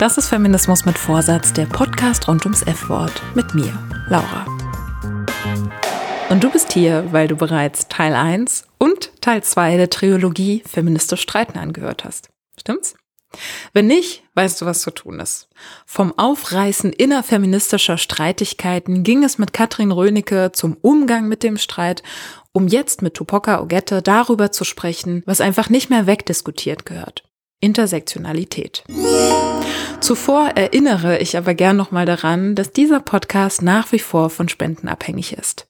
Das ist Feminismus mit Vorsatz, der Podcast rund ums F-Wort mit mir, Laura. Und du bist hier, weil du bereits Teil 1 und Teil 2 der Trilogie Feministisch Streiten angehört hast. Stimmt's? Wenn nicht, weißt du, was zu tun ist. Vom Aufreißen innerfeministischer Streitigkeiten ging es mit Katrin Rönecke zum Umgang mit dem Streit, um jetzt mit Tupoka Ogette darüber zu sprechen, was einfach nicht mehr wegdiskutiert gehört. Intersektionalität. Zuvor erinnere ich aber gern nochmal daran, dass dieser Podcast nach wie vor von Spenden abhängig ist.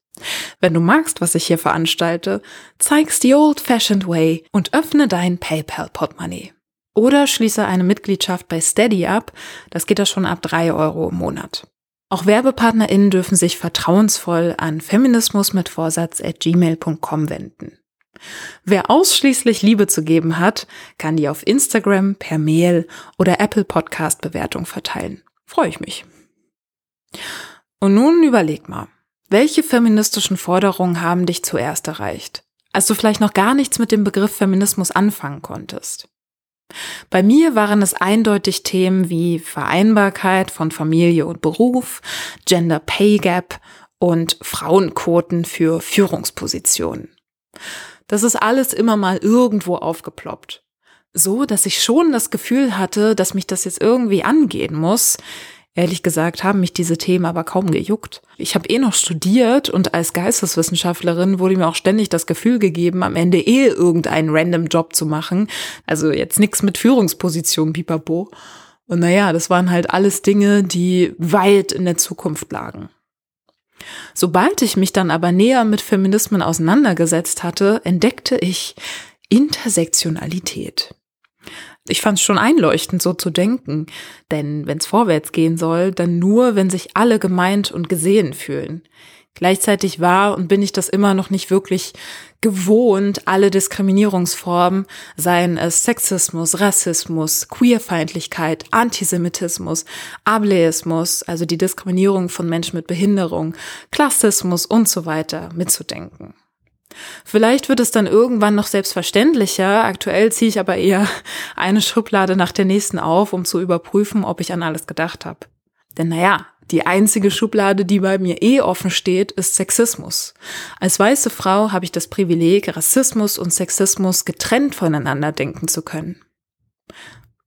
Wenn du magst, was ich hier veranstalte, zeig's the old-fashioned way und öffne dein PayPal-Portemonnaie. Oder schließe eine Mitgliedschaft bei Steady ab, das geht ja schon ab drei Euro im Monat. Auch WerbepartnerInnen dürfen sich vertrauensvoll an feminismus mit Vorsatz at gmail.com wenden. Wer ausschließlich Liebe zu geben hat, kann die auf Instagram, per Mail oder Apple Podcast Bewertung verteilen. Freue ich mich. Und nun überleg mal, welche feministischen Forderungen haben dich zuerst erreicht, als du vielleicht noch gar nichts mit dem Begriff Feminismus anfangen konntest? Bei mir waren es eindeutig Themen wie Vereinbarkeit von Familie und Beruf, Gender Pay Gap und Frauenquoten für Führungspositionen. Das ist alles immer mal irgendwo aufgeploppt. So, dass ich schon das Gefühl hatte, dass mich das jetzt irgendwie angehen muss, Ehrlich gesagt haben mich diese Themen aber kaum gejuckt. Ich habe eh noch studiert und als Geisteswissenschaftlerin wurde mir auch ständig das Gefühl gegeben, am Ende eh irgendeinen random Job zu machen. Also jetzt nichts mit Führungsposition, pipapo. Und naja, das waren halt alles Dinge, die weit in der Zukunft lagen. Sobald ich mich dann aber näher mit Feminismen auseinandergesetzt hatte, entdeckte ich Intersektionalität. Ich fand es schon einleuchtend, so zu denken. Denn wenn es vorwärts gehen soll, dann nur, wenn sich alle gemeint und gesehen fühlen. Gleichzeitig war und bin ich das immer noch nicht wirklich gewohnt, alle Diskriminierungsformen, seien es Sexismus, Rassismus, Queerfeindlichkeit, Antisemitismus, Ableismus, also die Diskriminierung von Menschen mit Behinderung, Klassismus und so weiter mitzudenken. Vielleicht wird es dann irgendwann noch selbstverständlicher. Aktuell ziehe ich aber eher eine Schublade nach der nächsten auf, um zu überprüfen, ob ich an alles gedacht habe. Denn naja, die einzige Schublade, die bei mir eh offen steht, ist Sexismus. Als weiße Frau habe ich das Privileg, Rassismus und Sexismus getrennt voneinander denken zu können.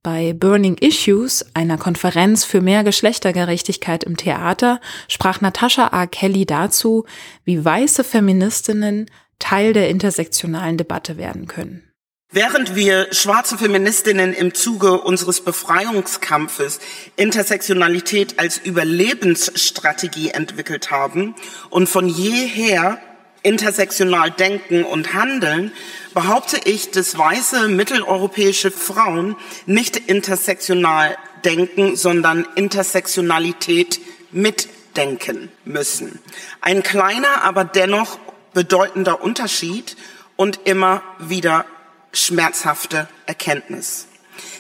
Bei Burning Issues, einer Konferenz für mehr Geschlechtergerechtigkeit im Theater, sprach Natascha A. Kelly dazu, wie weiße Feministinnen Teil der intersektionalen Debatte werden können. Während wir schwarze Feministinnen im Zuge unseres Befreiungskampfes Intersektionalität als Überlebensstrategie entwickelt haben und von jeher intersektional denken und handeln, behaupte ich, dass weiße mitteleuropäische Frauen nicht intersektional denken, sondern Intersektionalität mitdenken müssen. Ein kleiner, aber dennoch bedeutender Unterschied und immer wieder schmerzhafte Erkenntnis.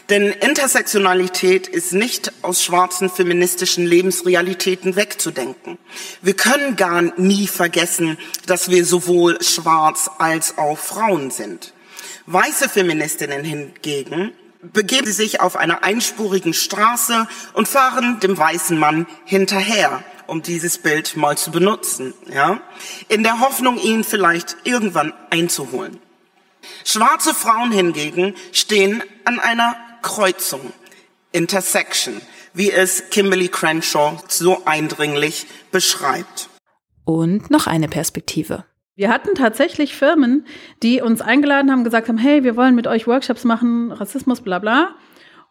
Denn Intersektionalität ist nicht aus schwarzen feministischen Lebensrealitäten wegzudenken. Wir können gar nie vergessen, dass wir sowohl schwarz als auch Frauen sind. Weiße Feministinnen hingegen begeben sich auf einer einspurigen Straße und fahren dem weißen Mann hinterher um dieses Bild mal zu benutzen, ja, in der Hoffnung, ihn vielleicht irgendwann einzuholen. Schwarze Frauen hingegen stehen an einer Kreuzung, Intersection, wie es Kimberly Crenshaw so eindringlich beschreibt. Und noch eine Perspektive. Wir hatten tatsächlich Firmen, die uns eingeladen haben, gesagt haben, hey, wir wollen mit euch Workshops machen, Rassismus, bla bla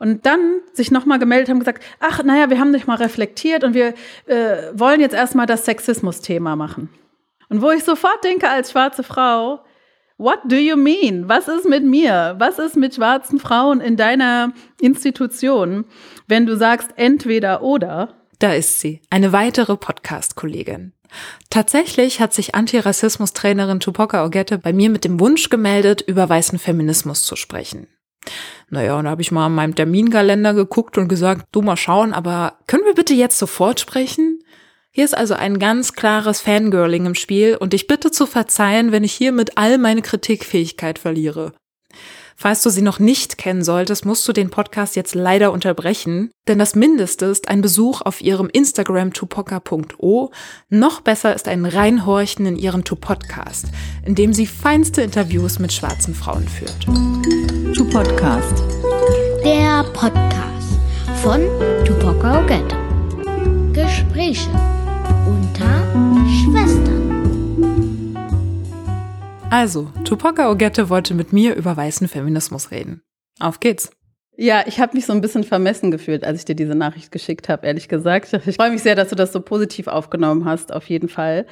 und dann sich nochmal gemeldet haben, gesagt, ach, naja, wir haben dich mal reflektiert und wir äh, wollen jetzt erstmal das Sexismus-Thema machen. Und wo ich sofort denke als schwarze Frau, what do you mean? Was ist mit mir? Was ist mit schwarzen Frauen in deiner Institution, wenn du sagst entweder oder? Da ist sie, eine weitere Podcast-Kollegin. Tatsächlich hat sich Antirassismus-Trainerin Tupoka Ogette bei mir mit dem Wunsch gemeldet, über weißen Feminismus zu sprechen. Naja, und da habe ich mal an meinem Terminkalender geguckt und gesagt, du mal schauen, aber können wir bitte jetzt sofort sprechen? Hier ist also ein ganz klares Fangirling im Spiel und ich bitte zu verzeihen, wenn ich hiermit all meine Kritikfähigkeit verliere. Falls du sie noch nicht kennen solltest, musst du den Podcast jetzt leider unterbrechen, denn das Mindeste ist ein Besuch auf ihrem Instagram tupoka.o. Noch besser ist ein Reinhorchen in ihren Tu-Podcast, in dem sie feinste Interviews mit schwarzen Frauen führt. Tu-Podcast. Der Podcast von Tupoka Ogette. Gespräche unter Schwestern. Also, Tupoka Ogette wollte mit mir über weißen Feminismus reden. Auf geht's. Ja, ich habe mich so ein bisschen vermessen gefühlt, als ich dir diese Nachricht geschickt habe, ehrlich gesagt. Ich freue mich sehr, dass du das so positiv aufgenommen hast, auf jeden Fall.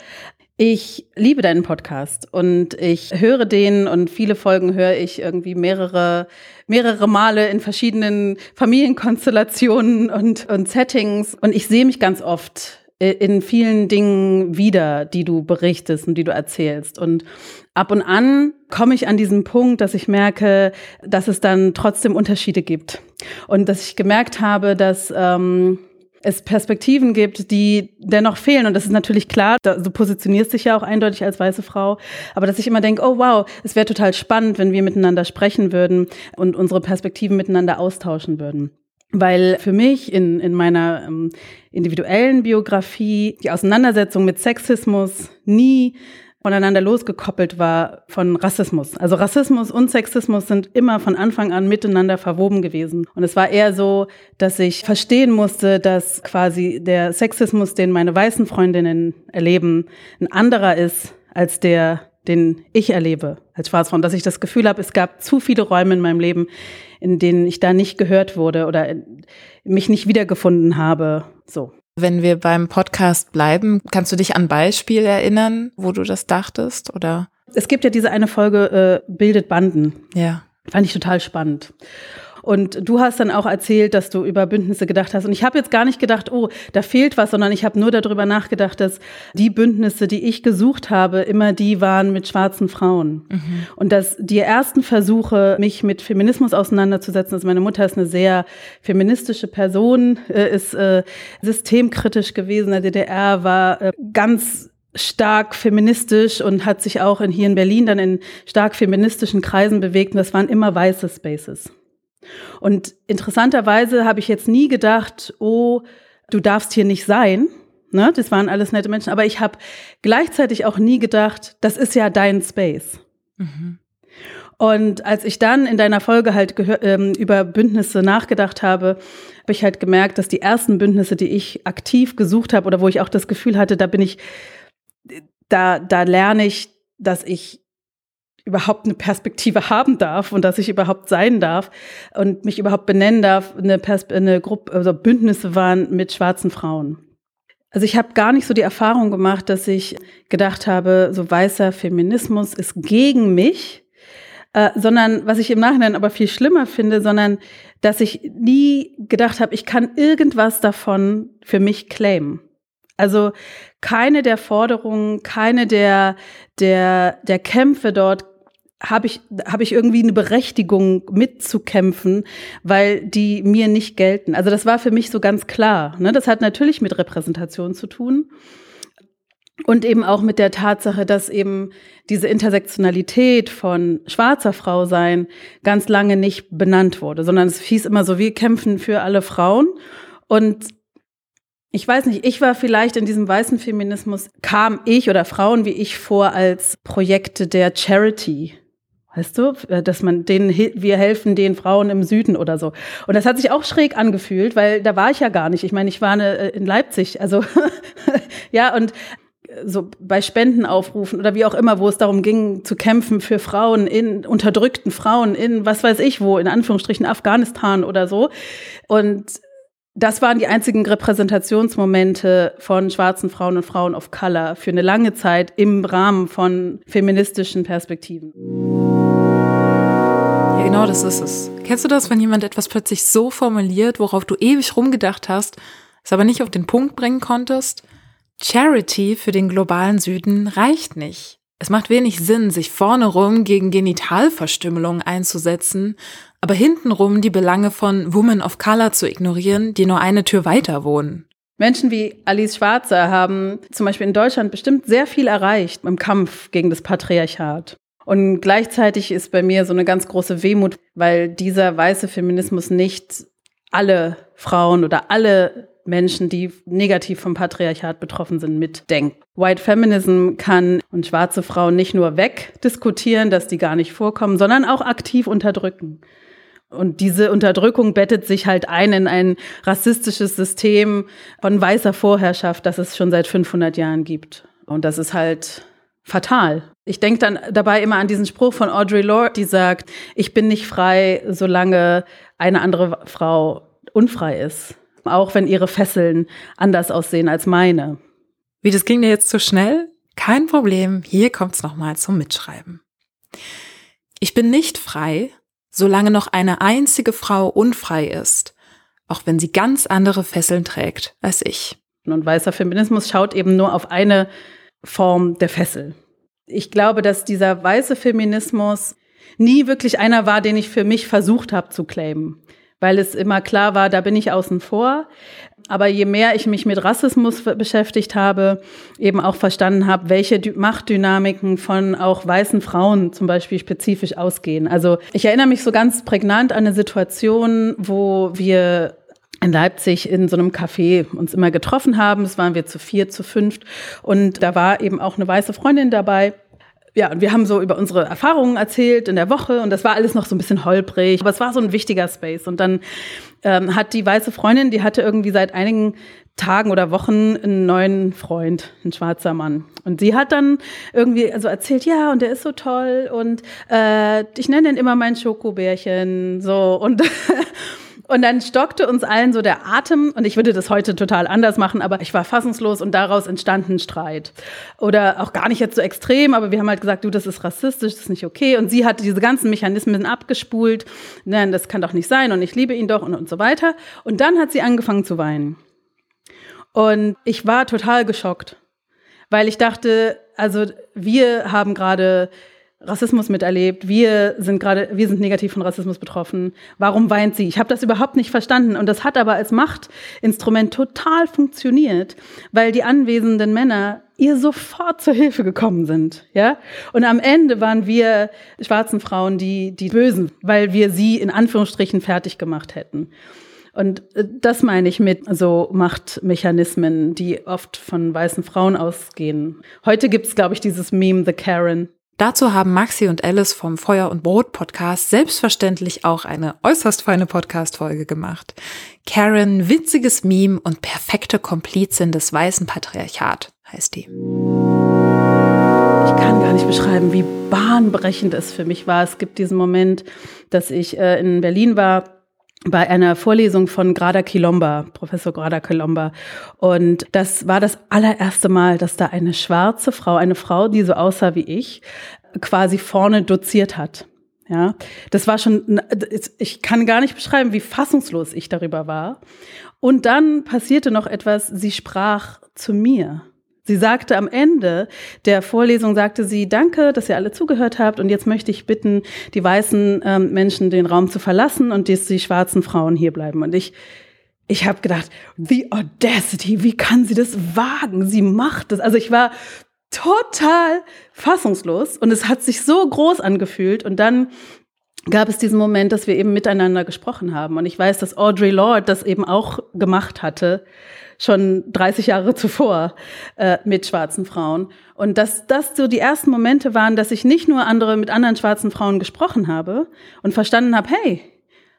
Ich liebe deinen Podcast und ich höre den und viele Folgen höre ich irgendwie mehrere, mehrere Male in verschiedenen Familienkonstellationen und, und Settings. Und ich sehe mich ganz oft in vielen Dingen wieder, die du berichtest und die du erzählst. Und ab und an komme ich an diesen Punkt, dass ich merke, dass es dann trotzdem Unterschiede gibt. Und dass ich gemerkt habe, dass ähm, es Perspektiven gibt, die dennoch fehlen. Und das ist natürlich klar, du positionierst dich ja auch eindeutig als weiße Frau. Aber dass ich immer denke, oh wow, es wäre total spannend, wenn wir miteinander sprechen würden und unsere Perspektiven miteinander austauschen würden. Weil für mich in, in meiner ähm, individuellen Biografie die Auseinandersetzung mit Sexismus nie voneinander losgekoppelt war von Rassismus. Also Rassismus und Sexismus sind immer von Anfang an miteinander verwoben gewesen. Und es war eher so, dass ich verstehen musste, dass quasi der Sexismus, den meine weißen Freundinnen erleben, ein anderer ist als der, den ich erlebe als Schwarzfrau. Dass ich das Gefühl habe, es gab zu viele Räume in meinem Leben, in denen ich da nicht gehört wurde oder mich nicht wiedergefunden habe. So. Wenn wir beim Podcast bleiben, kannst du dich an Beispiel erinnern, wo du das dachtest oder? Es gibt ja diese eine Folge äh, Bildet Banden. Ja. Fand ich total spannend. Und du hast dann auch erzählt, dass du über Bündnisse gedacht hast. Und ich habe jetzt gar nicht gedacht, oh, da fehlt was, sondern ich habe nur darüber nachgedacht, dass die Bündnisse, die ich gesucht habe, immer die waren mit schwarzen Frauen. Mhm. Und dass die ersten Versuche, mich mit Feminismus auseinanderzusetzen, also meine Mutter ist eine sehr feministische Person, äh, ist äh, systemkritisch gewesen. Der DDR war äh, ganz stark feministisch und hat sich auch in, hier in Berlin dann in stark feministischen Kreisen bewegt. Und das waren immer weiße Spaces. Und interessanterweise habe ich jetzt nie gedacht, oh, du darfst hier nicht sein. Ne? Das waren alles nette Menschen. Aber ich habe gleichzeitig auch nie gedacht, das ist ja dein Space. Mhm. Und als ich dann in deiner Folge halt ähm, über Bündnisse nachgedacht habe, habe ich halt gemerkt, dass die ersten Bündnisse, die ich aktiv gesucht habe oder wo ich auch das Gefühl hatte, da bin ich, da, da lerne ich, dass ich überhaupt eine Perspektive haben darf und dass ich überhaupt sein darf und mich überhaupt benennen darf, eine, Pers eine Gruppe, also Bündnisse waren mit schwarzen Frauen. Also ich habe gar nicht so die Erfahrung gemacht, dass ich gedacht habe, so weißer Feminismus ist gegen mich, äh, sondern was ich im Nachhinein aber viel schlimmer finde, sondern dass ich nie gedacht habe, ich kann irgendwas davon für mich claimen. Also keine der Forderungen, keine der, der, der Kämpfe dort habe ich, habe ich irgendwie eine Berechtigung mitzukämpfen, weil die mir nicht gelten. Also das war für mich so ganz klar. Ne? Das hat natürlich mit Repräsentation zu tun. Und eben auch mit der Tatsache, dass eben diese Intersektionalität von schwarzer Frau sein ganz lange nicht benannt wurde, sondern es hieß immer so, wir kämpfen für alle Frauen. Und ich weiß nicht, ich war vielleicht in diesem weißen Feminismus, kam ich oder Frauen wie ich vor als Projekte der Charity. Weißt du, äh, dass man denen, wir helfen den Frauen im Süden oder so. Und das hat sich auch schräg angefühlt, weil da war ich ja gar nicht. Ich meine, ich war eine, äh, in Leipzig, also ja, und so bei Spendenaufrufen oder wie auch immer, wo es darum ging, zu kämpfen für Frauen in unterdrückten Frauen in was weiß ich wo, in Anführungsstrichen Afghanistan oder so. Und das waren die einzigen Repräsentationsmomente von schwarzen Frauen und Frauen of Color für eine lange Zeit im Rahmen von feministischen Perspektiven. Ja, genau das ist es. Kennst du das, wenn jemand etwas plötzlich so formuliert, worauf du ewig rumgedacht hast, es aber nicht auf den Punkt bringen konntest? Charity für den globalen Süden reicht nicht. Es macht wenig Sinn, sich vorne rum gegen Genitalverstümmelung einzusetzen, aber hintenrum die Belange von Women of Color zu ignorieren, die nur eine Tür weiter wohnen. Menschen wie Alice Schwarzer haben zum Beispiel in Deutschland bestimmt sehr viel erreicht im Kampf gegen das Patriarchat. Und gleichzeitig ist bei mir so eine ganz große Wehmut, weil dieser weiße Feminismus nicht alle Frauen oder alle Menschen, die negativ vom Patriarchat betroffen sind, mitdenkt. White Feminism kann und schwarze Frauen nicht nur wegdiskutieren, dass die gar nicht vorkommen, sondern auch aktiv unterdrücken. Und diese Unterdrückung bettet sich halt ein in ein rassistisches System von weißer Vorherrschaft, das es schon seit 500 Jahren gibt. Und das ist halt fatal. Ich denke dann dabei immer an diesen Spruch von Audre Lorde, die sagt, ich bin nicht frei, solange eine andere Frau unfrei ist. Auch wenn ihre Fesseln anders aussehen als meine. Wie, das ging dir jetzt zu schnell? Kein Problem, hier kommt's nochmal zum Mitschreiben. Ich bin nicht frei, solange noch eine einzige Frau unfrei ist, auch wenn sie ganz andere Fesseln trägt als ich. Und weißer Feminismus schaut eben nur auf eine Form der Fessel. Ich glaube, dass dieser weiße Feminismus nie wirklich einer war, den ich für mich versucht habe zu claimen weil es immer klar war, da bin ich außen vor. Aber je mehr ich mich mit Rassismus beschäftigt habe, eben auch verstanden habe, welche Machtdynamiken von auch weißen Frauen zum Beispiel spezifisch ausgehen. Also ich erinnere mich so ganz prägnant an eine Situation, wo wir in Leipzig in so einem Café uns immer getroffen haben. Das waren wir zu vier, zu fünft. Und da war eben auch eine weiße Freundin dabei ja, und wir haben so über unsere Erfahrungen erzählt in der Woche und das war alles noch so ein bisschen holprig, aber es war so ein wichtiger Space. Und dann ähm, hat die weiße Freundin, die hatte irgendwie seit einigen Tagen oder Wochen einen neuen Freund, ein schwarzer Mann. Und sie hat dann irgendwie also erzählt, ja, und der ist so toll und äh, ich nenne den immer mein Schokobärchen, so und Und dann stockte uns allen so der Atem und ich würde das heute total anders machen, aber ich war fassungslos und daraus entstand ein Streit. Oder auch gar nicht jetzt so extrem, aber wir haben halt gesagt, du, das ist rassistisch, das ist nicht okay. Und sie hat diese ganzen Mechanismen abgespult. Nein, das kann doch nicht sein und ich liebe ihn doch und, und so weiter. Und dann hat sie angefangen zu weinen. Und ich war total geschockt, weil ich dachte, also wir haben gerade Rassismus miterlebt. Wir sind gerade, wir sind negativ von Rassismus betroffen. Warum weint sie? Ich habe das überhaupt nicht verstanden. Und das hat aber als Machtinstrument total funktioniert, weil die anwesenden Männer ihr sofort zur Hilfe gekommen sind, ja. Und am Ende waren wir schwarzen Frauen die, die Bösen, weil wir sie in Anführungsstrichen fertig gemacht hätten. Und äh, das meine ich mit so Machtmechanismen, die oft von weißen Frauen ausgehen. Heute gibt es, glaube ich, dieses Meme The Karen. Dazu haben Maxi und Alice vom Feuer und Brot Podcast selbstverständlich auch eine äußerst feine Podcast-Folge gemacht. Karen, witziges Meme und perfekte Komplizin des weißen Patriarchat heißt die. Ich kann gar nicht beschreiben, wie bahnbrechend es für mich war. Es gibt diesen Moment, dass ich äh, in Berlin war bei einer Vorlesung von Grada Kilomba, Professor Grada Kilomba. Und das war das allererste Mal, dass da eine schwarze Frau, eine Frau, die so aussah wie ich, quasi vorne doziert hat. Ja, das war schon, ich kann gar nicht beschreiben, wie fassungslos ich darüber war. Und dann passierte noch etwas, sie sprach zu mir. Sie sagte am Ende der Vorlesung, sagte sie, danke, dass ihr alle zugehört habt und jetzt möchte ich bitten, die weißen ähm, Menschen den Raum zu verlassen und dass die schwarzen Frauen hier bleiben. Und ich, ich habe gedacht, the audacity, wie kann sie das wagen? Sie macht das. Also ich war total fassungslos und es hat sich so groß angefühlt und dann gab es diesen Moment, dass wir eben miteinander gesprochen haben. Und ich weiß, dass Audre Lorde das eben auch gemacht hatte schon 30 Jahre zuvor äh, mit schwarzen Frauen. Und dass das so die ersten Momente waren, dass ich nicht nur andere mit anderen schwarzen Frauen gesprochen habe und verstanden habe, hey,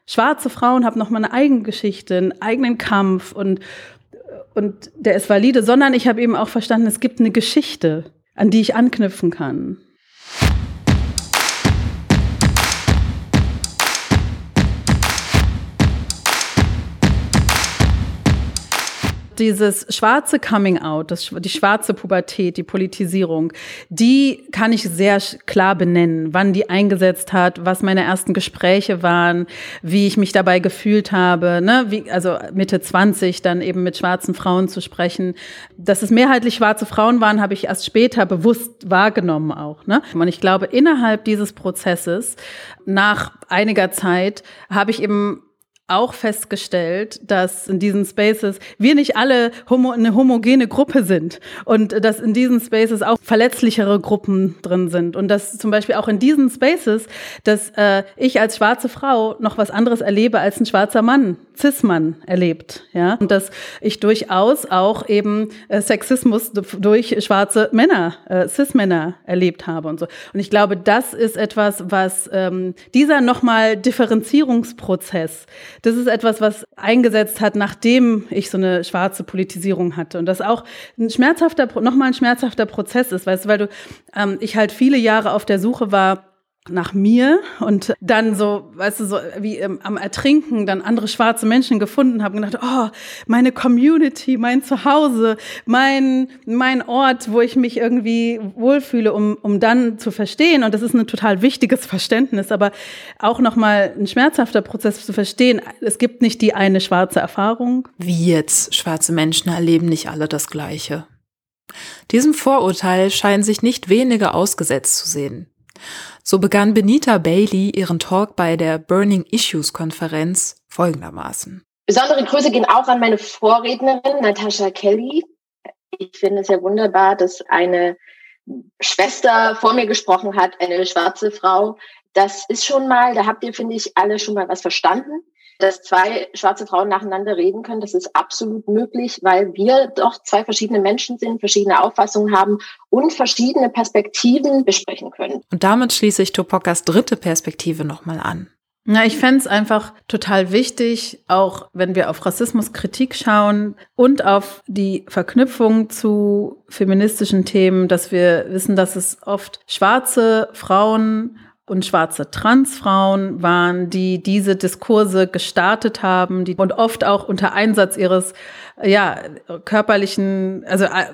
schwarze Frauen haben noch mal eine eigene Geschichte, einen eigenen Kampf und und der ist valide, sondern ich habe eben auch verstanden, es gibt eine Geschichte, an die ich anknüpfen kann. Dieses schwarze Coming Out, das, die schwarze Pubertät, die Politisierung, die kann ich sehr klar benennen, wann die eingesetzt hat, was meine ersten Gespräche waren, wie ich mich dabei gefühlt habe, ne? wie, also Mitte 20 dann eben mit schwarzen Frauen zu sprechen. Dass es mehrheitlich schwarze Frauen waren, habe ich erst später bewusst wahrgenommen auch. Ne? Und ich glaube, innerhalb dieses Prozesses, nach einiger Zeit, habe ich eben auch festgestellt, dass in diesen Spaces wir nicht alle homo eine homogene Gruppe sind und dass in diesen Spaces auch verletzlichere Gruppen drin sind. Und dass zum Beispiel auch in diesen Spaces, dass äh, ich als schwarze Frau noch was anderes erlebe als ein schwarzer Mann, Cis-Mann erlebt, ja und dass ich durchaus auch eben äh, Sexismus durch schwarze Männer, äh, Cis-Männer erlebt habe und so und ich glaube, das ist etwas, was ähm, dieser nochmal Differenzierungsprozess das ist etwas, was eingesetzt hat, nachdem ich so eine schwarze Politisierung hatte. Und das auch ein schmerzhafter, nochmal ein schmerzhafter Prozess ist, weißt du, weil du, ähm, ich halt viele Jahre auf der Suche war, nach mir und dann so, weißt du, so wie ähm, am Ertrinken dann andere schwarze Menschen gefunden habe und gedacht, oh, meine Community, mein Zuhause, mein, mein Ort, wo ich mich irgendwie wohlfühle, um, um dann zu verstehen. Und das ist ein total wichtiges Verständnis, aber auch nochmal ein schmerzhafter Prozess zu verstehen. Es gibt nicht die eine schwarze Erfahrung. Wie jetzt? Schwarze Menschen erleben nicht alle das Gleiche. Diesem Vorurteil scheinen sich nicht wenige ausgesetzt zu sehen. So begann Benita Bailey ihren Talk bei der Burning Issues Konferenz folgendermaßen. Besondere Grüße gehen auch an meine Vorrednerin Natascha Kelly. Ich finde es ja wunderbar, dass eine Schwester vor mir gesprochen hat, eine schwarze Frau. Das ist schon mal, da habt ihr, finde ich, alle schon mal was verstanden dass zwei schwarze Frauen nacheinander reden können. Das ist absolut möglich, weil wir doch zwei verschiedene Menschen sind, verschiedene Auffassungen haben und verschiedene Perspektiven besprechen können. Und damit schließe ich Topokas dritte Perspektive nochmal an. Na, ich fände es einfach total wichtig, auch wenn wir auf Rassismuskritik schauen und auf die Verknüpfung zu feministischen Themen, dass wir wissen, dass es oft schwarze Frauen und schwarze Transfrauen waren, die diese Diskurse gestartet haben, die und oft auch unter Einsatz ihres ja körperlichen, also äh,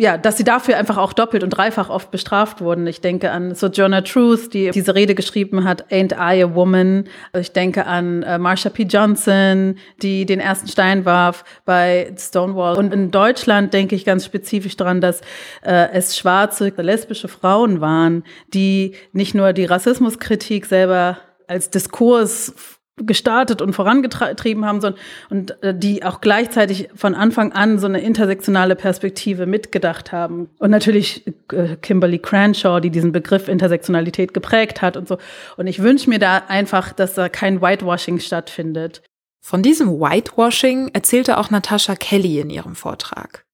ja, dass sie dafür einfach auch doppelt und dreifach oft bestraft wurden. Ich denke an Sojourner Truth, die diese Rede geschrieben hat, Ain't I a Woman. Ich denke an äh, Marsha P. Johnson, die den ersten Stein warf bei Stonewall. Und in Deutschland denke ich ganz spezifisch daran, dass äh, es schwarze, lesbische Frauen waren, die nicht nur die Rassismuskritik selber als Diskurs gestartet und vorangetrieben haben, sondern und äh, die auch gleichzeitig von Anfang an so eine intersektionale Perspektive mitgedacht haben. Und natürlich äh, Kimberly Cranshaw, die diesen Begriff Intersektionalität geprägt hat und so. Und ich wünsche mir da einfach, dass da kein Whitewashing stattfindet. Von diesem Whitewashing erzählte auch Natascha Kelly in ihrem Vortrag.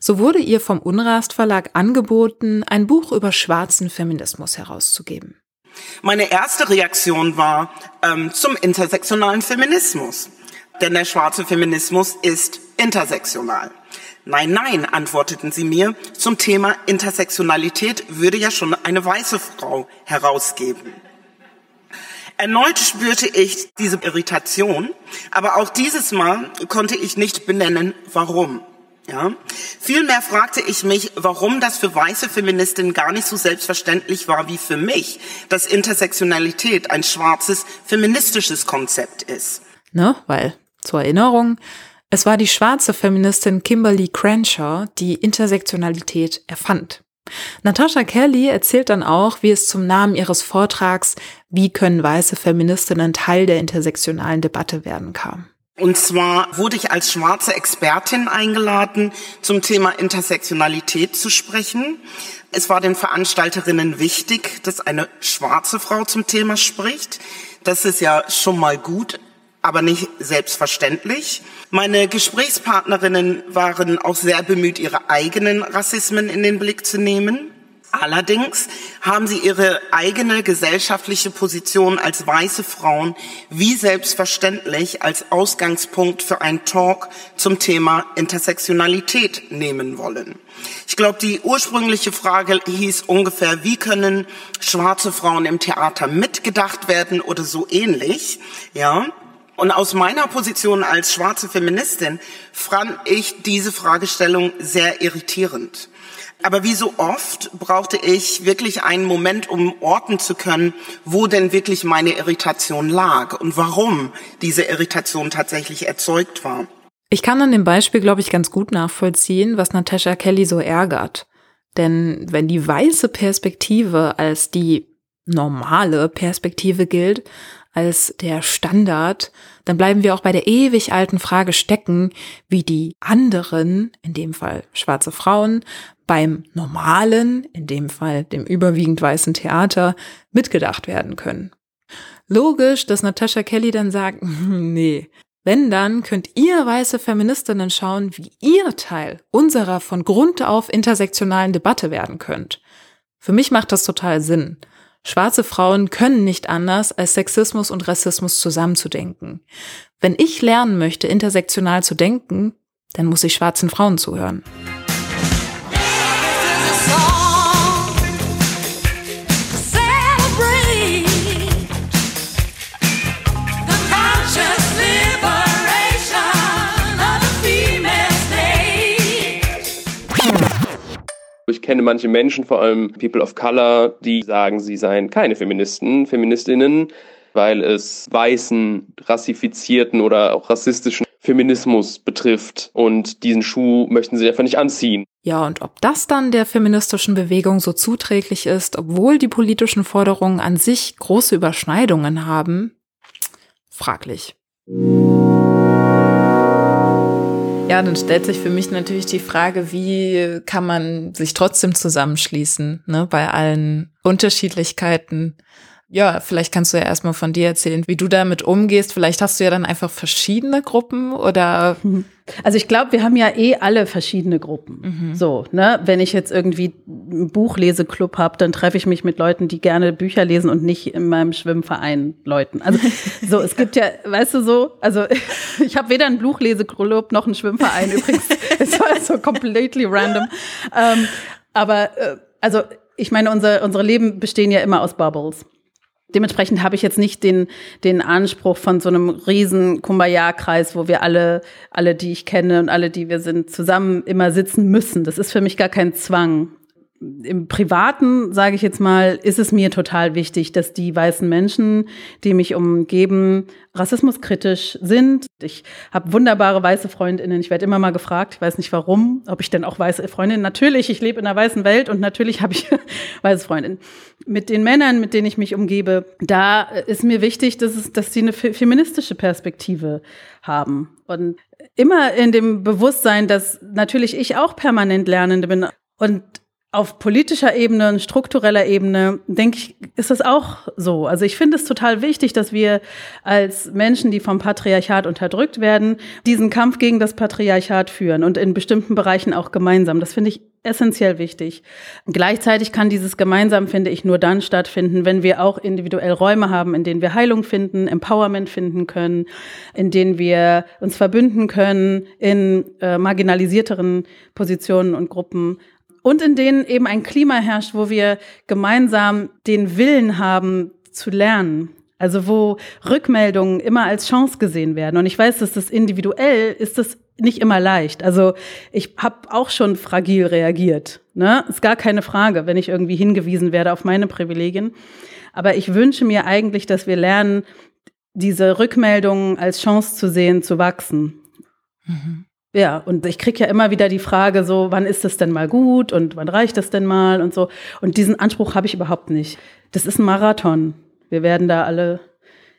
So wurde ihr vom Unrast Verlag angeboten, ein Buch über schwarzen Feminismus herauszugeben. Meine erste Reaktion war ähm, zum intersektionalen Feminismus. Denn der schwarze Feminismus ist intersektional. Nein, nein, antworteten sie mir, zum Thema Intersektionalität würde ja schon eine weiße Frau herausgeben. Erneut spürte ich diese Irritation, aber auch dieses Mal konnte ich nicht benennen, warum. Ja? Vielmehr fragte ich mich, warum das für weiße Feministinnen gar nicht so selbstverständlich war wie für mich, dass Intersektionalität ein schwarzes feministisches Konzept ist. Ne, weil, zur Erinnerung, es war die schwarze Feministin Kimberly Crenshaw, die Intersektionalität erfand. Natasha Kelly erzählt dann auch, wie es zum Namen ihres Vortrags Wie können weiße Feministinnen Teil der intersektionalen Debatte werden kam. Und zwar wurde ich als schwarze Expertin eingeladen, zum Thema Intersektionalität zu sprechen. Es war den Veranstalterinnen wichtig, dass eine schwarze Frau zum Thema spricht. Das ist ja schon mal gut, aber nicht selbstverständlich. Meine Gesprächspartnerinnen waren auch sehr bemüht, ihre eigenen Rassismen in den Blick zu nehmen. Allerdings haben sie ihre eigene gesellschaftliche Position als weiße Frauen wie selbstverständlich als Ausgangspunkt für einen Talk zum Thema Intersektionalität nehmen wollen. Ich glaube, die ursprüngliche Frage hieß ungefähr, wie können schwarze Frauen im Theater mitgedacht werden oder so ähnlich, ja. Und aus meiner Position als schwarze Feministin fand ich diese Fragestellung sehr irritierend. Aber wie so oft brauchte ich wirklich einen Moment, um orten zu können, wo denn wirklich meine Irritation lag und warum diese Irritation tatsächlich erzeugt war. Ich kann an dem Beispiel, glaube ich, ganz gut nachvollziehen, was Natasha Kelly so ärgert. Denn wenn die weiße Perspektive als die normale Perspektive gilt, als der Standard, dann bleiben wir auch bei der ewig alten Frage stecken, wie die anderen, in dem Fall schwarze Frauen, beim normalen, in dem Fall dem überwiegend weißen Theater, mitgedacht werden können. Logisch, dass Natasha Kelly dann sagt, nee, wenn dann könnt ihr weiße Feministinnen schauen, wie ihr Teil unserer von Grund auf intersektionalen Debatte werden könnt. Für mich macht das total Sinn. Schwarze Frauen können nicht anders, als Sexismus und Rassismus zusammenzudenken. Wenn ich lernen möchte, intersektional zu denken, dann muss ich schwarzen Frauen zuhören. Ich kenne manche Menschen, vor allem People of Color, die sagen, sie seien keine Feministen, Feministinnen, weil es weißen, rassifizierten oder auch rassistischen Feminismus betrifft. Und diesen Schuh möchten sie einfach nicht anziehen. Ja, und ob das dann der feministischen Bewegung so zuträglich ist, obwohl die politischen Forderungen an sich große Überschneidungen haben, fraglich. Ja, dann stellt sich für mich natürlich die Frage, wie kann man sich trotzdem zusammenschließen, ne, bei allen Unterschiedlichkeiten. Ja, vielleicht kannst du ja erstmal von dir erzählen, wie du damit umgehst. Vielleicht hast du ja dann einfach verschiedene Gruppen oder. Also ich glaube, wir haben ja eh alle verschiedene Gruppen. Mhm. So, ne? Wenn ich jetzt irgendwie einen Buchleseklub habe, dann treffe ich mich mit Leuten, die gerne Bücher lesen und nicht in meinem Schwimmverein Leuten. Also so, es gibt ja, weißt du so, also ich habe weder einen Buchleseklub noch einen Schwimmverein übrigens. Es war so completely random. Ähm, aber äh, also ich meine, unser, unsere Leben bestehen ja immer aus Bubbles. Dementsprechend habe ich jetzt nicht den, den Anspruch von so einem riesen Kumbaya-Kreis, wo wir alle, alle, die ich kenne und alle, die wir sind, zusammen immer sitzen müssen. Das ist für mich gar kein Zwang im Privaten, sage ich jetzt mal, ist es mir total wichtig, dass die weißen Menschen, die mich umgeben, rassismuskritisch sind. Ich habe wunderbare weiße Freundinnen. Ich werde immer mal gefragt, ich weiß nicht warum, ob ich denn auch weiße Freundinnen. Natürlich, ich lebe in einer weißen Welt und natürlich habe ich weiße Freundinnen. Mit den Männern, mit denen ich mich umgebe, da ist mir wichtig, dass, es, dass sie eine feministische Perspektive haben. Und immer in dem Bewusstsein, dass natürlich ich auch permanent Lernende bin und auf politischer Ebene struktureller Ebene, denke ich, ist das auch so. Also ich finde es total wichtig, dass wir als Menschen, die vom Patriarchat unterdrückt werden, diesen Kampf gegen das Patriarchat führen und in bestimmten Bereichen auch gemeinsam. Das finde ich essentiell wichtig. Gleichzeitig kann dieses gemeinsam, finde ich, nur dann stattfinden, wenn wir auch individuell Räume haben, in denen wir Heilung finden, Empowerment finden können, in denen wir uns verbünden können in äh, marginalisierteren Positionen und Gruppen und in denen eben ein Klima herrscht, wo wir gemeinsam den Willen haben zu lernen. Also wo Rückmeldungen immer als Chance gesehen werden. Und ich weiß, dass das individuell ist das nicht immer leicht. Also ich habe auch schon fragil reagiert. Ne? Ist gar keine Frage, wenn ich irgendwie hingewiesen werde auf meine Privilegien. Aber ich wünsche mir eigentlich, dass wir lernen, diese Rückmeldungen als Chance zu sehen, zu wachsen. Mhm. Ja, und ich kriege ja immer wieder die Frage so, wann ist das denn mal gut und wann reicht das denn mal und so. Und diesen Anspruch habe ich überhaupt nicht. Das ist ein Marathon. Wir werden da alle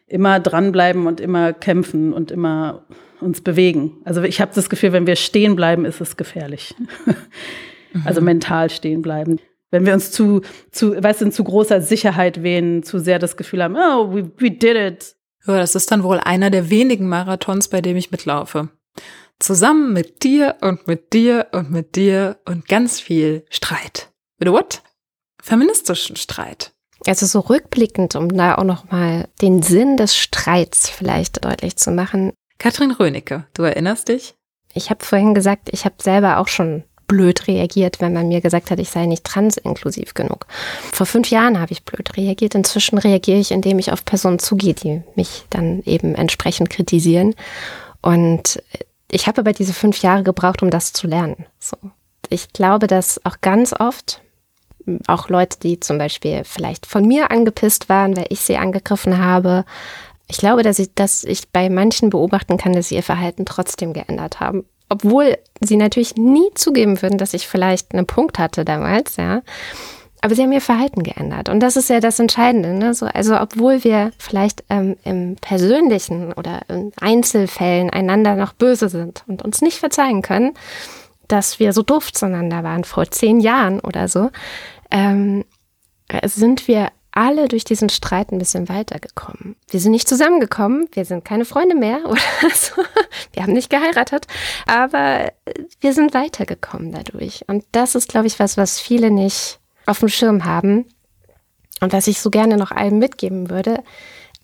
immer dranbleiben und immer kämpfen und immer uns bewegen. Also ich habe das Gefühl, wenn wir stehen bleiben, ist es gefährlich. also mental stehen bleiben. Wenn wir uns zu, zu, weißt du, in zu großer Sicherheit wähnen, zu sehr das Gefühl haben, oh, we, we did it. Ja, das ist dann wohl einer der wenigen Marathons, bei dem ich mitlaufe. Zusammen mit dir und mit dir und mit dir und ganz viel Streit. Mit what? Feministischen Streit. Also so rückblickend, um da auch nochmal den Sinn des Streits vielleicht deutlich zu machen. Katrin Rönecke, du erinnerst dich? Ich habe vorhin gesagt, ich habe selber auch schon blöd reagiert, wenn man mir gesagt hat, ich sei nicht transinklusiv genug. Vor fünf Jahren habe ich blöd reagiert. Inzwischen reagiere ich, indem ich auf Personen zugehe, die mich dann eben entsprechend kritisieren. Und ich habe aber diese fünf Jahre gebraucht, um das zu lernen. So. Ich glaube, dass auch ganz oft auch Leute, die zum Beispiel vielleicht von mir angepisst waren, weil ich sie angegriffen habe, ich glaube, dass ich, dass ich bei manchen beobachten kann, dass sie ihr Verhalten trotzdem geändert haben. Obwohl sie natürlich nie zugeben würden, dass ich vielleicht einen Punkt hatte damals, ja. Aber sie haben ihr Verhalten geändert. Und das ist ja das Entscheidende. Ne? So, also obwohl wir vielleicht ähm, im persönlichen oder in Einzelfällen einander noch böse sind und uns nicht verzeihen können, dass wir so doof zueinander waren vor zehn Jahren oder so, ähm, sind wir alle durch diesen Streit ein bisschen weitergekommen. Wir sind nicht zusammengekommen, wir sind keine Freunde mehr oder so. Wir haben nicht geheiratet, aber wir sind weitergekommen dadurch. Und das ist, glaube ich, was, was viele nicht auf dem Schirm haben und was ich so gerne noch allen mitgeben würde.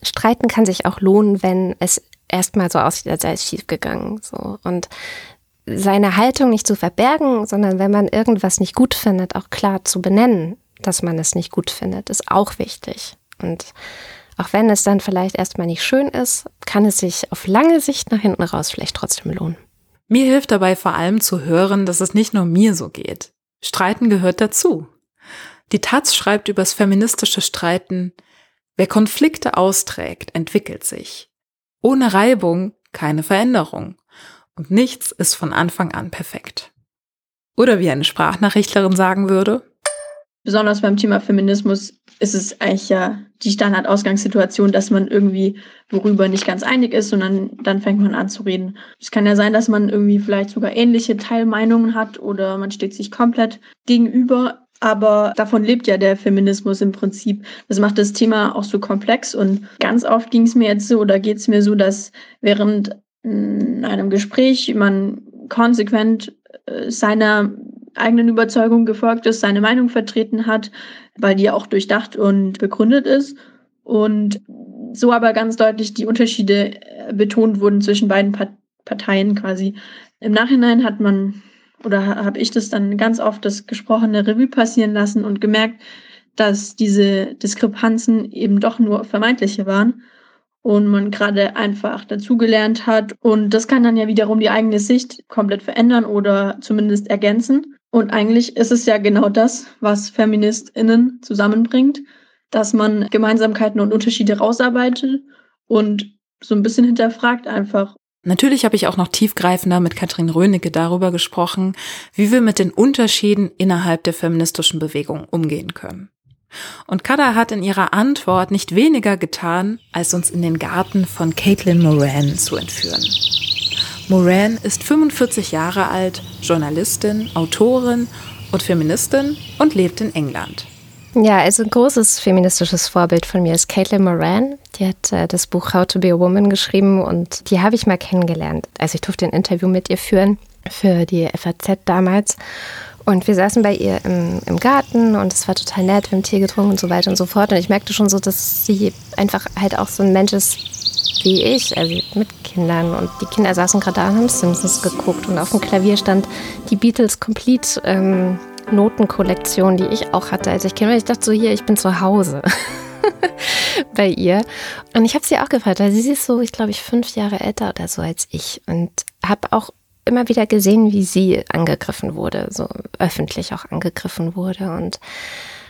Streiten kann sich auch lohnen, wenn es erstmal so aussieht, als sei es schiefgegangen. So. Und seine Haltung nicht zu verbergen, sondern wenn man irgendwas nicht gut findet, auch klar zu benennen dass man es nicht gut findet, ist auch wichtig. Und auch wenn es dann vielleicht erstmal nicht schön ist, kann es sich auf lange Sicht nach hinten raus vielleicht trotzdem lohnen. Mir hilft dabei vor allem zu hören, dass es nicht nur mir so geht. Streiten gehört dazu. Die Taz schreibt übers feministische Streiten, wer Konflikte austrägt, entwickelt sich. Ohne Reibung keine Veränderung. Und nichts ist von Anfang an perfekt. Oder wie eine Sprachnachrichtlerin sagen würde, besonders beim Thema Feminismus ist es eigentlich ja die Standardausgangssituation, dass man irgendwie worüber nicht ganz einig ist, sondern dann fängt man an zu reden. Es kann ja sein, dass man irgendwie vielleicht sogar ähnliche Teilmeinungen hat oder man steht sich komplett gegenüber. Aber davon lebt ja der Feminismus im Prinzip. Das macht das Thema auch so komplex. Und ganz oft ging es mir jetzt so oder geht es mir so, dass während einem Gespräch man konsequent äh, seiner eigenen Überzeugung gefolgt ist, seine Meinung vertreten hat, weil die auch durchdacht und begründet ist. Und so aber ganz deutlich die Unterschiede äh, betont wurden zwischen beiden Parteien quasi. Im Nachhinein hat man oder habe ich das dann ganz oft das gesprochene Revue passieren lassen und gemerkt, dass diese Diskrepanzen eben doch nur vermeintliche waren und man gerade einfach dazugelernt hat. Und das kann dann ja wiederum die eigene Sicht komplett verändern oder zumindest ergänzen. Und eigentlich ist es ja genau das, was FeministInnen zusammenbringt, dass man Gemeinsamkeiten und Unterschiede rausarbeitet und so ein bisschen hinterfragt einfach. Natürlich habe ich auch noch tiefgreifender mit Katrin Rönecke darüber gesprochen, wie wir mit den Unterschieden innerhalb der feministischen Bewegung umgehen können. Und Kada hat in ihrer Antwort nicht weniger getan, als uns in den Garten von Caitlin Moran zu entführen. Moran ist 45 Jahre alt, Journalistin, Autorin und Feministin und lebt in England. Ja, also ein großes feministisches Vorbild von mir ist Caitlin Moran. Die hat äh, das Buch How to be a Woman geschrieben und die habe ich mal kennengelernt. Also ich durfte ein Interview mit ihr führen für die FAZ damals. Und wir saßen bei ihr im, im Garten und es war total nett, wir haben Tee getrunken und so weiter und so fort. Und ich merkte schon so, dass sie einfach halt auch so ein Mensch ist wie ich, also mit Kindern. Und die Kinder saßen gerade da und haben Simpsons geguckt. Und auf dem Klavier stand die Beatles Complete ähm, Notenkollektion, die ich auch hatte, als ich Kind. Ich dachte so, hier, ich bin zu Hause. bei ihr. Und ich habe sie auch gefragt, weil sie ist so, ich glaube, ich fünf Jahre älter oder so als ich. Und habe auch immer wieder gesehen, wie sie angegriffen wurde, so öffentlich auch angegriffen wurde. Und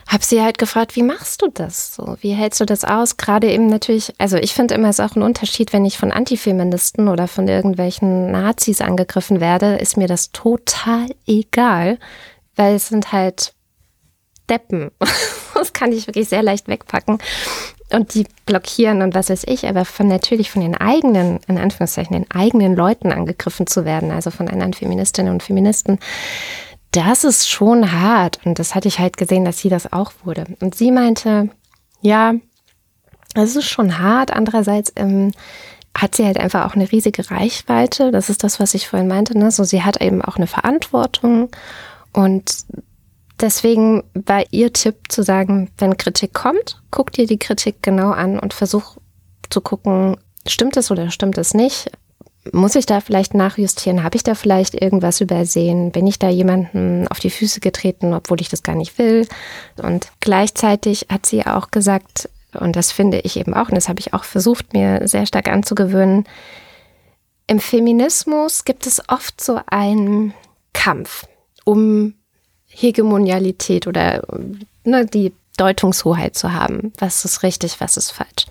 habe sie halt gefragt, wie machst du das? So, wie hältst du das aus? Gerade eben natürlich, also ich finde immer, es ist auch ein Unterschied, wenn ich von Antifeministen oder von irgendwelchen Nazis angegriffen werde, ist mir das total egal, weil es sind halt Deppen. Das kann ich wirklich sehr leicht wegpacken und die blockieren und was weiß ich, aber von natürlich von den eigenen, in Anführungszeichen, den eigenen Leuten angegriffen zu werden, also von anderen Feministinnen und Feministen, das ist schon hart. Und das hatte ich halt gesehen, dass sie das auch wurde. Und sie meinte, ja, es ist schon hart. Andererseits ähm, hat sie halt einfach auch eine riesige Reichweite. Das ist das, was ich vorhin meinte. Ne? So, sie hat eben auch eine Verantwortung. Und deswegen war ihr Tipp zu sagen, wenn Kritik kommt, guck dir die Kritik genau an und versuch zu gucken, stimmt es oder stimmt es nicht? Muss ich da vielleicht nachjustieren? Habe ich da vielleicht irgendwas übersehen? Bin ich da jemanden auf die Füße getreten, obwohl ich das gar nicht will? Und gleichzeitig hat sie auch gesagt, und das finde ich eben auch, und das habe ich auch versucht, mir sehr stark anzugewöhnen, im Feminismus gibt es oft so einen Kampf um Hegemonialität oder ne, die Deutungshoheit zu haben. Was ist richtig, was ist falsch?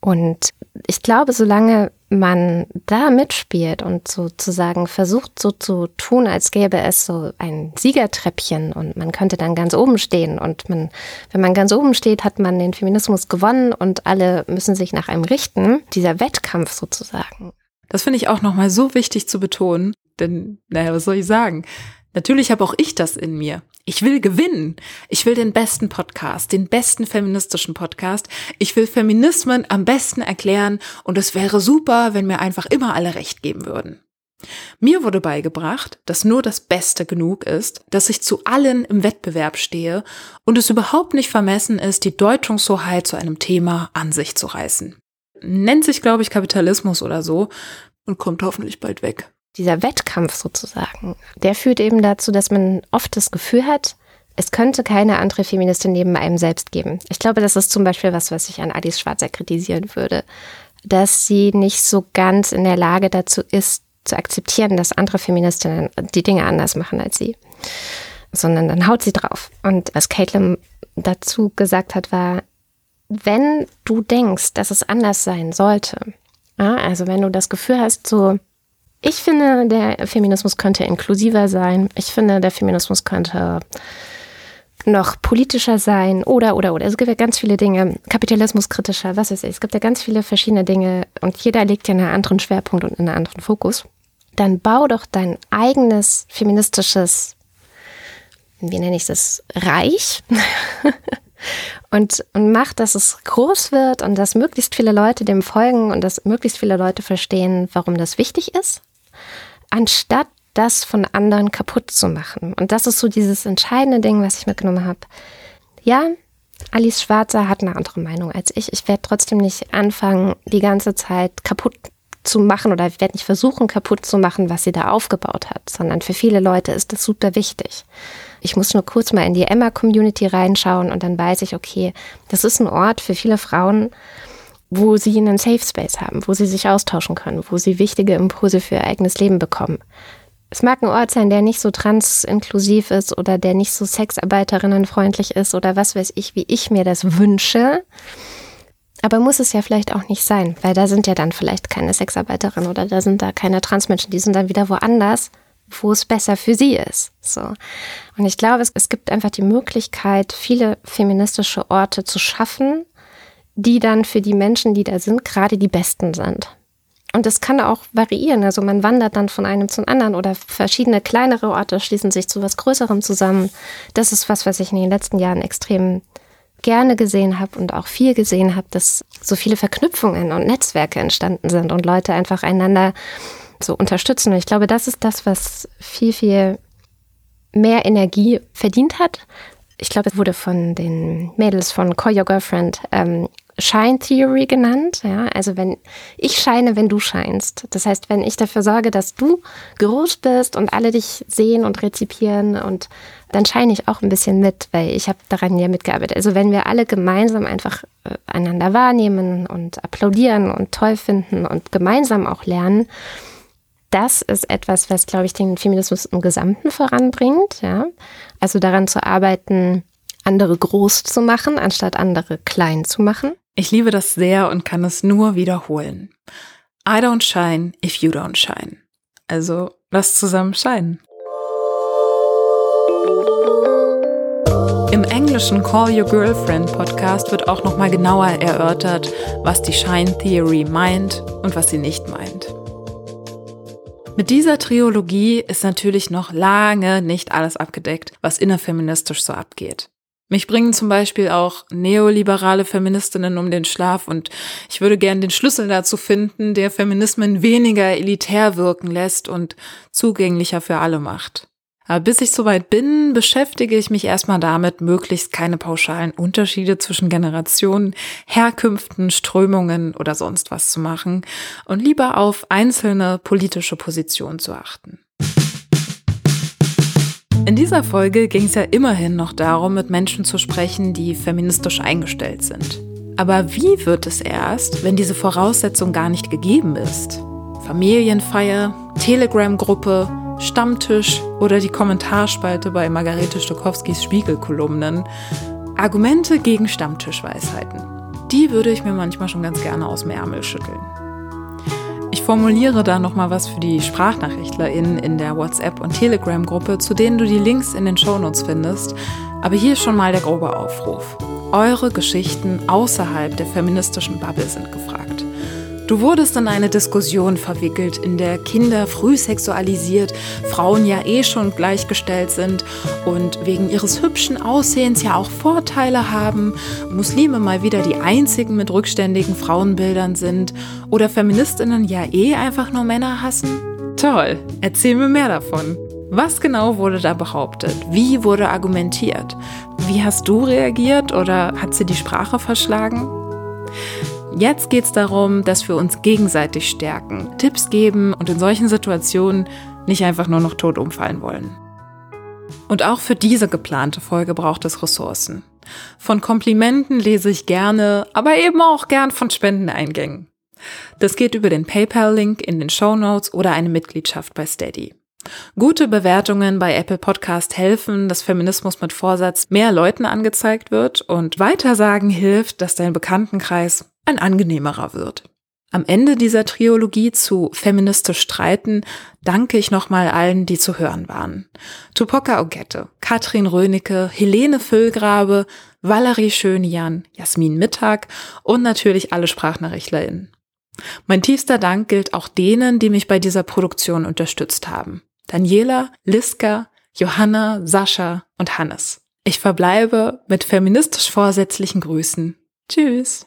Und ich glaube, solange man da mitspielt und sozusagen versucht so zu tun, als gäbe es so ein Siegertreppchen und man könnte dann ganz oben stehen und man, wenn man ganz oben steht, hat man den Feminismus gewonnen und alle müssen sich nach einem richten. Dieser Wettkampf sozusagen. Das finde ich auch nochmal so wichtig zu betonen, denn, naja, was soll ich sagen? Natürlich habe auch ich das in mir. Ich will gewinnen. Ich will den besten Podcast, den besten feministischen Podcast. Ich will Feminismen am besten erklären und es wäre super, wenn mir einfach immer alle recht geben würden. Mir wurde beigebracht, dass nur das Beste genug ist, dass ich zu allen im Wettbewerb stehe und es überhaupt nicht vermessen ist, die Deutungshoheit zu einem Thema an sich zu reißen. Nennt sich, glaube ich, Kapitalismus oder so und kommt hoffentlich bald weg dieser Wettkampf sozusagen, der führt eben dazu, dass man oft das Gefühl hat, es könnte keine andere Feministin neben einem selbst geben. Ich glaube, das ist zum Beispiel was, was ich an Alice Schwarzer kritisieren würde, dass sie nicht so ganz in der Lage dazu ist, zu akzeptieren, dass andere Feministinnen die Dinge anders machen als sie, sondern dann haut sie drauf. Und was Caitlin dazu gesagt hat, war, wenn du denkst, dass es anders sein sollte, ja, also wenn du das Gefühl hast, so, ich finde, der Feminismus könnte inklusiver sein. Ich finde, der Feminismus könnte noch politischer sein oder, oder, oder. Es gibt ja ganz viele Dinge, kapitalismuskritischer, was weiß ich. Es gibt ja ganz viele verschiedene Dinge und jeder legt ja einen anderen Schwerpunkt und einen anderen Fokus. Dann bau doch dein eigenes feministisches, wie nenne ich das, Reich und, und mach, dass es groß wird und dass möglichst viele Leute dem folgen und dass möglichst viele Leute verstehen, warum das wichtig ist anstatt das von anderen kaputt zu machen. Und das ist so dieses entscheidende Ding, was ich mitgenommen habe. Ja, Alice Schwarzer hat eine andere Meinung als ich. Ich werde trotzdem nicht anfangen, die ganze Zeit kaputt zu machen oder werde nicht versuchen, kaputt zu machen, was sie da aufgebaut hat, sondern für viele Leute ist das super wichtig. Ich muss nur kurz mal in die Emma-Community reinschauen und dann weiß ich, okay, das ist ein Ort für viele Frauen, wo sie einen Safe Space haben, wo sie sich austauschen können, wo sie wichtige Impulse für ihr eigenes Leben bekommen. Es mag ein Ort sein, der nicht so transinklusiv ist oder der nicht so sexarbeiterinnenfreundlich ist oder was weiß ich, wie ich mir das wünsche. Aber muss es ja vielleicht auch nicht sein, weil da sind ja dann vielleicht keine Sexarbeiterinnen oder da sind da keine Transmenschen, die sind dann wieder woanders, wo es besser für sie ist. So. Und ich glaube, es, es gibt einfach die Möglichkeit, viele feministische Orte zu schaffen, die dann für die Menschen, die da sind, gerade die besten sind. Und das kann auch variieren. Also man wandert dann von einem zum anderen oder verschiedene kleinere Orte schließen sich zu was Größerem zusammen. Das ist was, was ich in den letzten Jahren extrem gerne gesehen habe und auch viel gesehen habe, dass so viele Verknüpfungen und Netzwerke entstanden sind und Leute einfach einander so unterstützen. Und ich glaube, das ist das, was viel, viel mehr Energie verdient hat. Ich glaube, es wurde von den Mädels von Call Your Girlfriend ähm, Shine Theory genannt. Ja, also wenn ich scheine, wenn du scheinst. Das heißt, wenn ich dafür sorge, dass du groß bist und alle dich sehen und rezipieren und dann scheine ich auch ein bisschen mit, weil ich habe daran ja mitgearbeitet. Also wenn wir alle gemeinsam einfach äh, einander wahrnehmen und applaudieren und toll finden und gemeinsam auch lernen, das ist etwas, was, glaube ich, den Feminismus im Gesamten voranbringt. Ja? Also daran zu arbeiten, andere groß zu machen, anstatt andere klein zu machen. Ich liebe das sehr und kann es nur wiederholen. I don't shine if you don't shine. Also lass zusammen scheinen. Im englischen Call Your Girlfriend Podcast wird auch nochmal genauer erörtert, was die Shine Theory meint und was sie nicht meint. Mit dieser Triologie ist natürlich noch lange nicht alles abgedeckt, was innerfeministisch so abgeht. Mich bringen zum Beispiel auch neoliberale Feministinnen um den Schlaf und ich würde gern den Schlüssel dazu finden, der Feminismen weniger elitär wirken lässt und zugänglicher für alle macht. Aber bis ich soweit bin, beschäftige ich mich erstmal damit, möglichst keine pauschalen Unterschiede zwischen Generationen, Herkünften, Strömungen oder sonst was zu machen und lieber auf einzelne politische Positionen zu achten. In dieser Folge ging es ja immerhin noch darum, mit Menschen zu sprechen, die feministisch eingestellt sind. Aber wie wird es erst, wenn diese Voraussetzung gar nicht gegeben ist? Familienfeier, Telegram-Gruppe, Stammtisch oder die Kommentarspalte bei Margarete Stokowskis Spiegelkolumnen. Argumente gegen Stammtischweisheiten. Die würde ich mir manchmal schon ganz gerne aus dem Ärmel schütteln. Formuliere da noch mal was für die SprachnachrichtlerInnen in der WhatsApp- und Telegram-Gruppe, zu denen du die Links in den Shownotes findest. Aber hier schon mal der grobe Aufruf. Eure Geschichten außerhalb der feministischen Bubble sind gefragt. Du wurdest in eine Diskussion verwickelt, in der Kinder früh sexualisiert, Frauen ja eh schon gleichgestellt sind und wegen ihres hübschen Aussehens ja auch Vorteile haben, Muslime mal wieder die einzigen mit rückständigen Frauenbildern sind oder Feministinnen ja eh einfach nur Männer hassen? Toll, erzähl mir mehr davon. Was genau wurde da behauptet? Wie wurde argumentiert? Wie hast du reagiert oder hat sie die Sprache verschlagen? Jetzt geht es darum, dass wir uns gegenseitig stärken, Tipps geben und in solchen Situationen nicht einfach nur noch tot umfallen wollen. Und auch für diese geplante Folge braucht es Ressourcen. Von Komplimenten lese ich gerne, aber eben auch gern von Spendeneingängen. Das geht über den PayPal-Link in den Show Notes oder eine Mitgliedschaft bei Steady. Gute Bewertungen bei Apple Podcast helfen, dass Feminismus mit Vorsatz mehr Leuten angezeigt wird und Weitersagen hilft, dass dein Bekanntenkreis ein angenehmerer wird. Am Ende dieser Triologie zu feministisch streiten danke ich nochmal allen, die zu hören waren. Tupoka Ogette, Katrin Rönecke, Helene Füllgrabe, Valerie Schönian, Jasmin Mittag und natürlich alle SprachnachrichtlerInnen. Mein tiefster Dank gilt auch denen, die mich bei dieser Produktion unterstützt haben. Daniela, Liska, Johanna, Sascha und Hannes. Ich verbleibe mit feministisch vorsätzlichen Grüßen. Tschüss.